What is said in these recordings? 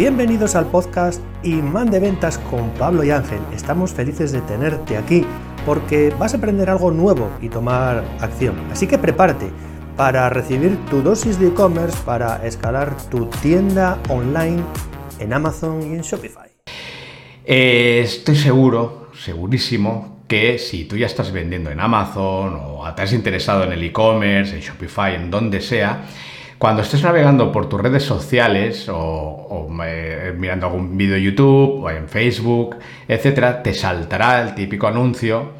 Bienvenidos al podcast Imán de Ventas con Pablo y Ángel. Estamos felices de tenerte aquí porque vas a aprender algo nuevo y tomar acción. Así que prepárate para recibir tu dosis de e-commerce para escalar tu tienda online en Amazon y en Shopify. Eh, estoy seguro, segurísimo, que si tú ya estás vendiendo en Amazon o te has interesado en el e-commerce, en Shopify, en donde sea, cuando estés navegando por tus redes sociales o, eh, mirando algún vídeo de YouTube o en Facebook, etcétera, te saltará el típico anuncio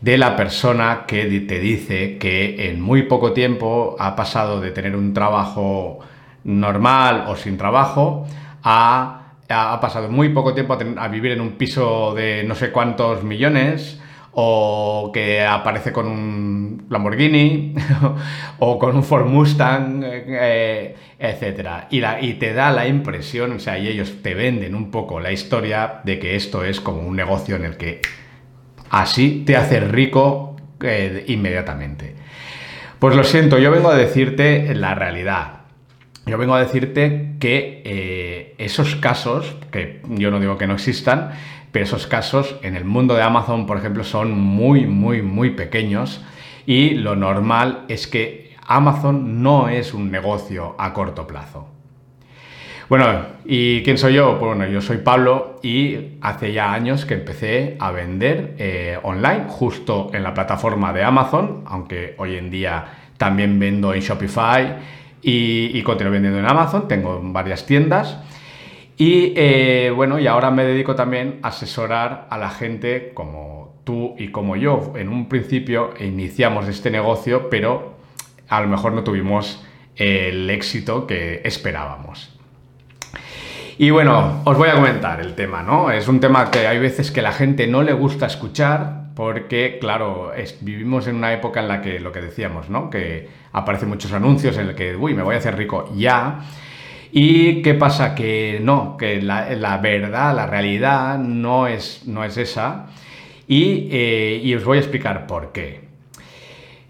de la persona que te dice que en muy poco tiempo ha pasado de tener un trabajo normal o sin trabajo a ha pasado muy poco tiempo a, vivir en un piso de no sé cuántos millones o que aparece con un Lamborghini o con un Ford Mustang, eh, etc. Y, y, te da la impresión, o sea, y ellos te venden un poco la historia de que esto es como un negocio en el que así te hace rico eh, inmediatamente. Pues lo siento, yo vengo a decirte la realidad. Yo vengo a decirte que eh, esos casos, que yo no digo que no existan, pero esos casos en el mundo de Amazon, por ejemplo, son muy, muy, muy pequeños y lo normal es que Amazon no es un negocio a corto plazo. Bueno, ¿y quién soy yo? Pues bueno, yo soy Pablo y hace ya años que empecé a vender eh, online justo en la plataforma de Amazon, aunque hoy en día también vendo en Shopify y, y continúo vendiendo en Amazon, tengo varias tiendas. Y eh, bueno, y ahora me dedico también a asesorar a la gente como tú y como yo. En un principio iniciamos este negocio, pero a lo mejor no tuvimos el éxito que esperábamos. Y bueno, os voy a comentar el tema, ¿no? Es un tema que hay veces que la gente no le gusta escuchar porque, claro, vivimos en una época en la que lo que decíamos, ¿no? Que aparecen muchos anuncios en el que, uy, me voy a hacer rico ya. ¿Y qué pasa? Que no, que la, verdad, la realidad no es, no es esa. Eh, y, os voy a explicar por qué.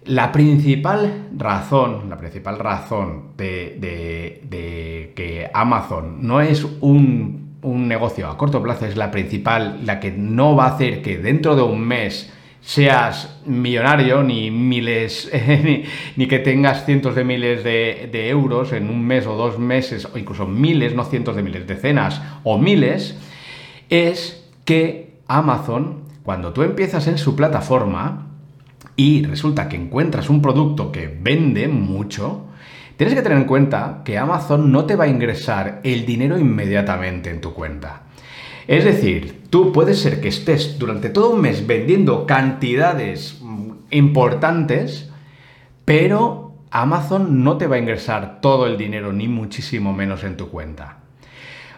La principal razón, la principal razón de, que Amazon no es un, un, negocio a corto plazo, es la principal, la que no va a hacer que dentro de un mes seas millonario, ni miles, ni, que tengas cientos de miles de, euros en un mes o dos meses, o incluso miles, no cientos de miles, decenas o miles, es que Amazon, cuando tú empiezas en su plataforma y resulta que encuentras un producto que vende mucho, tienes que tener en cuenta que Amazon no te va a ingresar el dinero inmediatamente en tu cuenta. Es decir, tú puedes ser que estés durante todo un mes vendiendo cantidades mm, importantes, pero Amazon no te va a ingresar todo el dinero, ni muchísimo menos en tu cuenta.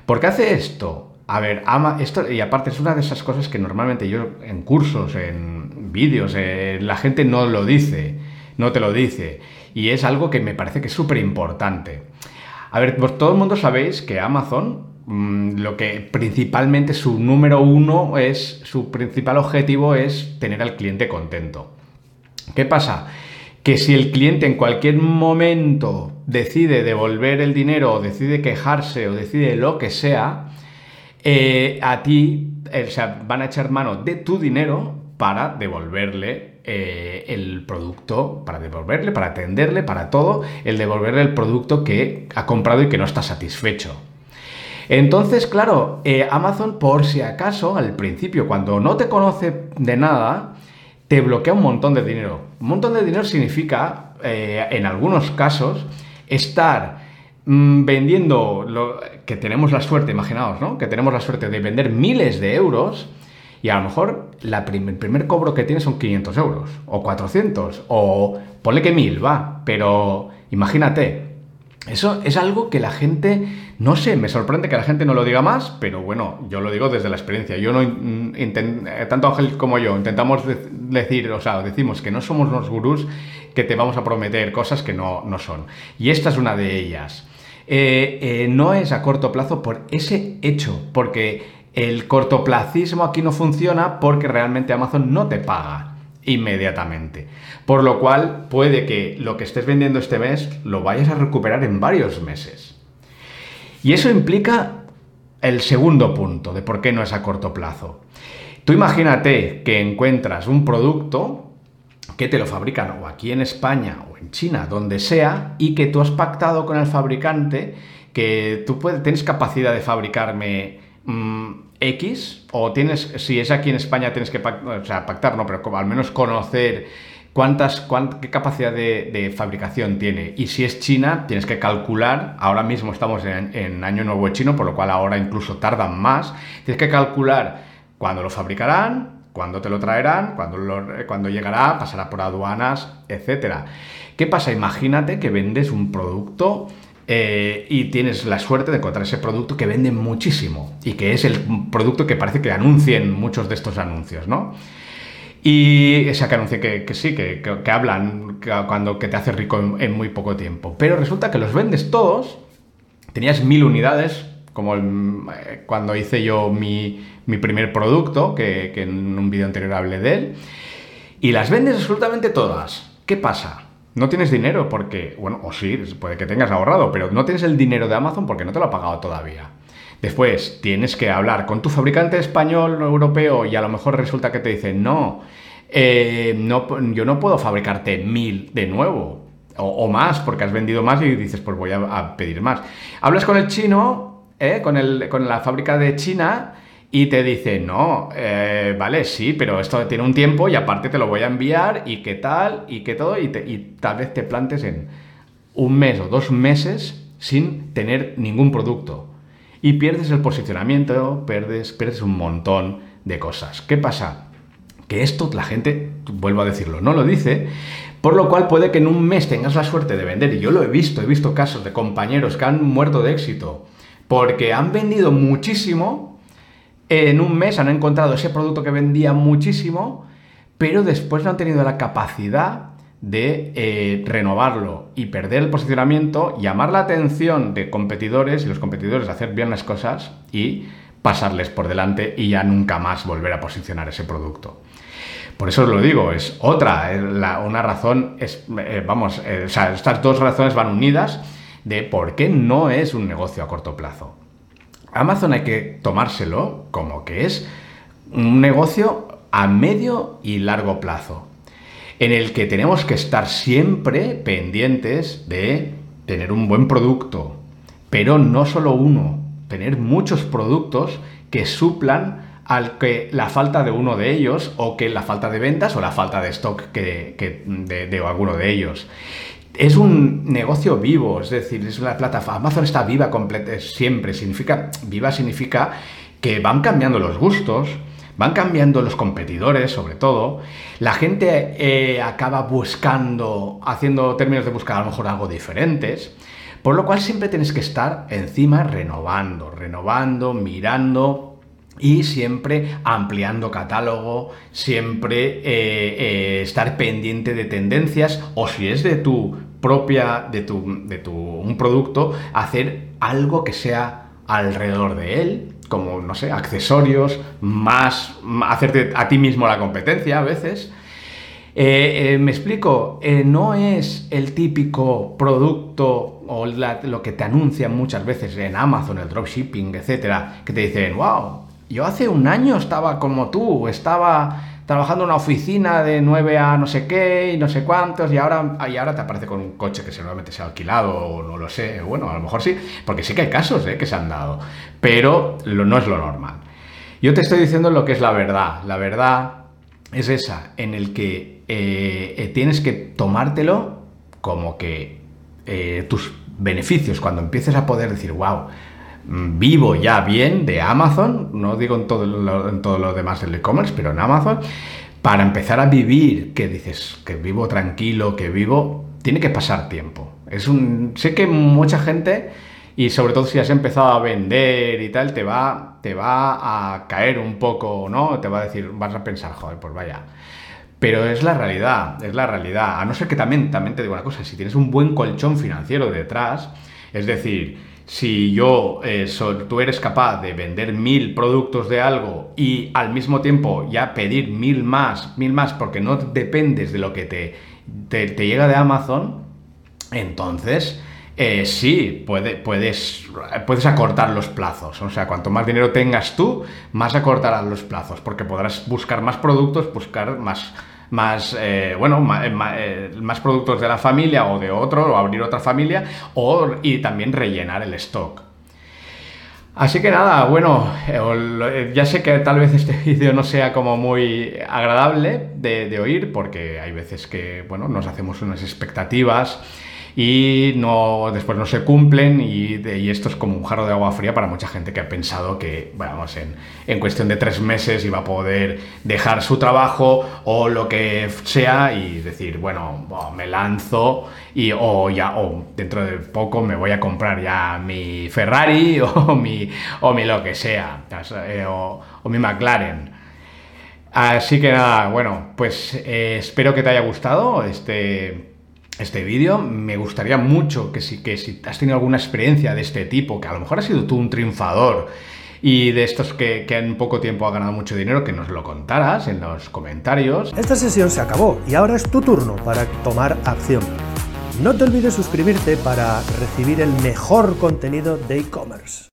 ¿Por qué hace esto? A ver, ama, esto, y aparte es una de esas cosas que normalmente yo en cursos, en vídeos, eh, la gente no lo dice, no te lo dice. Y es algo que me parece que es súper importante. A ver, pues todo el mundo sabéis que Amazon lo que principalmente su número uno es, su principal objetivo es tener al cliente contento. ¿Qué pasa? Que si el cliente en cualquier momento decide devolver el dinero o decide quejarse o decide lo que sea, eh, a ti eh, van a echar mano de tu dinero para devolverle eh, el producto, para devolverle, para atenderle, para todo, el devolverle el producto que ha comprado y que no está satisfecho. Entonces, claro, eh, Amazon, por si acaso, al principio, cuando no te conoce de nada, te bloquea un montón de dinero. Un montón de dinero significa, eh, en algunos casos, estar mm, vendiendo, lo, que tenemos la suerte, imaginaos, ¿no? Que tenemos la suerte de vender miles de euros y a lo mejor la el primer cobro que tienes son 500 euros, o 400, o ponle que 1000, va, pero imagínate, eso es algo que la gente, no sé, me sorprende que la gente no lo diga más, pero bueno, yo lo digo desde la experiencia. Yo no, eh, tanto Ángel como yo, intentamos decir, o sea, decimos que no somos unos gurús que te vamos a prometer cosas que no, no son. Y esta es una de ellas. Eh, eh, no es a corto plazo por ese hecho, porque el cortoplacismo aquí no funciona porque realmente Amazon no te paga inmediatamente. Por lo cual puede que lo que estés vendiendo este mes lo vayas a recuperar en varios meses. Y eso implica el segundo punto de por qué no es a corto plazo. Tú imagínate que encuentras un producto que te lo fabrican o aquí en España o en China, donde sea, y que tú has pactado con el fabricante que tú puedes, tienes capacidad de fabricarme mm, X, o tienes, si es aquí en España, tienes que pactar, o sea, pactar, no, pero al menos conocer cuántas, qué capacidad de, fabricación tiene. Y si es China, tienes que calcular, ahora mismo estamos en, Año Nuevo Chino, por lo cual ahora incluso tardan más, tienes que calcular cuándo lo fabricarán, cuándo te lo traerán, cuándo, llegará, pasará por aduanas, etc. ¿Qué pasa? Imagínate que vendes un producto eh, y tienes la suerte de encontrar ese producto que vende muchísimo y que es el producto que parece que anuncien muchos de estos anuncios, ¿no? Y esa que anuncia que, sí, que, hablan cuando que te hace rico en, muy poco tiempo. Pero resulta que los vendes todos, tenías mil unidades, como eh, cuando hice yo mi, primer producto, que, en un vídeo anterior hablé de él, y las vendes absolutamente todas. ¿Qué pasa? No tienes dinero porque, bueno, o sí, puede que tengas ahorrado, pero no tienes el dinero de Amazon porque no te lo ha pagado todavía. Después tienes que hablar con tu fabricante español o europeo y a lo mejor resulta que te dicen, no, eh, no yo no puedo fabricarte mil de nuevo o, más porque has vendido más y dices, pues voy a pedir más. Hablas con el chino ¿eh? con, el, con la fábrica de China y te dice, no, eh, vale, sí, pero esto tiene un tiempo y aparte te lo voy a enviar y qué tal y qué todo y, tal vez te plantes en un mes o dos meses sin tener ningún producto. Y pierdes el posicionamiento, pierdes, pierdes un montón de cosas. ¿Qué pasa? Que esto la gente, vuelvo a decirlo, no lo dice, por lo cual puede que en un mes tengas la suerte de vender, y yo lo he visto, he visto casos de compañeros que han muerto de éxito porque han vendido muchísimo, en un mes han encontrado ese producto que vendía muchísimo, pero después no han tenido la capacidad de eh, renovarlo y perder el posicionamiento, llamar la atención de competidores y los competidores hacer bien las cosas y pasarles por delante y ya nunca más volver a posicionar ese producto. Por eso os lo digo, es otra, eh, una razón, es, eh, vamos, o sea, estas dos razones van unidas de por qué no es un negocio a corto plazo. Amazon hay que tomárselo como que es un negocio a medio y largo plazo, en el que tenemos que estar siempre pendientes de tener un buen producto, pero no solo uno, tener muchos productos que suplan al que la falta de uno de ellos o que la falta de ventas o la falta de stock que, de, de alguno de ellos es un negocio vivo, es decir, es una plataforma. Amazon está viva completa, siempre. Significa, viva significa que van cambiando los gustos, van cambiando los competidores, sobre todo. La gente eh, acaba buscando, haciendo términos de buscar a lo mejor algo diferentes. Por lo cual siempre tienes que estar encima renovando, renovando, mirando y siempre ampliando catálogo, siempre eh, eh, estar pendiente de tendencias o si es de tu propia, de tu, de tu, un producto, hacer algo que sea alrededor de él, como, no sé, accesorios, más, hacerte a ti mismo la competencia a veces. Eh, me explico, no es el típico producto o lo que te anuncian muchas veces en Amazon, el dropshipping, etcétera, que te dicen, wow, yo hace un año estaba como tú, estaba trabajando en una oficina de 9 a no sé qué y no sé cuántos y ahora, y ahora te aparece con un coche que seguramente se ha alquilado o no lo sé, bueno, a lo mejor sí, porque sí que hay casos ¿eh? que se han dado, pero no es lo normal. Yo te estoy diciendo lo que es la verdad, la verdad es esa, en el que eh, eh, tienes que tomártelo como que tus beneficios, cuando empieces a poder decir, wow, vivo ya bien de Amazon, no digo en todo lo, demás del e-commerce, pero en Amazon, para empezar a vivir, que dices que vivo tranquilo, que vivo, tiene que pasar tiempo. Es un, sé que mucha gente, y sobre todo si has empezado a vender y tal, te va, te va a caer un poco, ¿no? Te va a decir, vas a pensar, joder, pues vaya. Pero es la realidad, es la realidad. A no ser que también, también te digo una cosa, si tienes un buen colchón financiero detrás, es decir, si yo, eh, tú eres capaz de vender mil productos de algo y al mismo tiempo ya pedir mil más, mil más, porque no dependes de lo que te, te, llega de Amazon, entonces Eh, sí, puede, puedes, puedes acortar los plazos. O sea, cuanto más dinero tengas tú, más acortarás los plazos, porque podrás buscar más productos, buscar más, más eh, bueno, eh, más, productos de la familia o de otro, o abrir otra familia, o, y también rellenar el stock. Así que nada, bueno, ya sé que tal vez este vídeo no sea como muy agradable de, de oír, porque hay veces que, bueno, nos hacemos unas expectativas y no, después no se cumplen y, esto es como un jarro de agua fría para mucha gente que ha pensado que, vamos, en, en, cuestión de tres meses iba a poder dejar su trabajo o lo que sea y decir, bueno, me lanzo y o ya, o dentro de poco me voy a comprar ya mi Ferrari o mi, o mi lo que sea, eh, o, o mi McLaren. Así que nada, bueno, pues eh, espero que te haya gustado este este vídeo. Me gustaría mucho que si, que si has tenido alguna experiencia de este tipo, que a lo mejor has sido tú un triunfador y de estos que, que, en poco tiempo ha ganado mucho dinero, que nos lo contaras en los comentarios. Esta sesión se acabó y ahora es tu turno para tomar acción. No te olvides suscribirte para recibir el mejor contenido de e-commerce.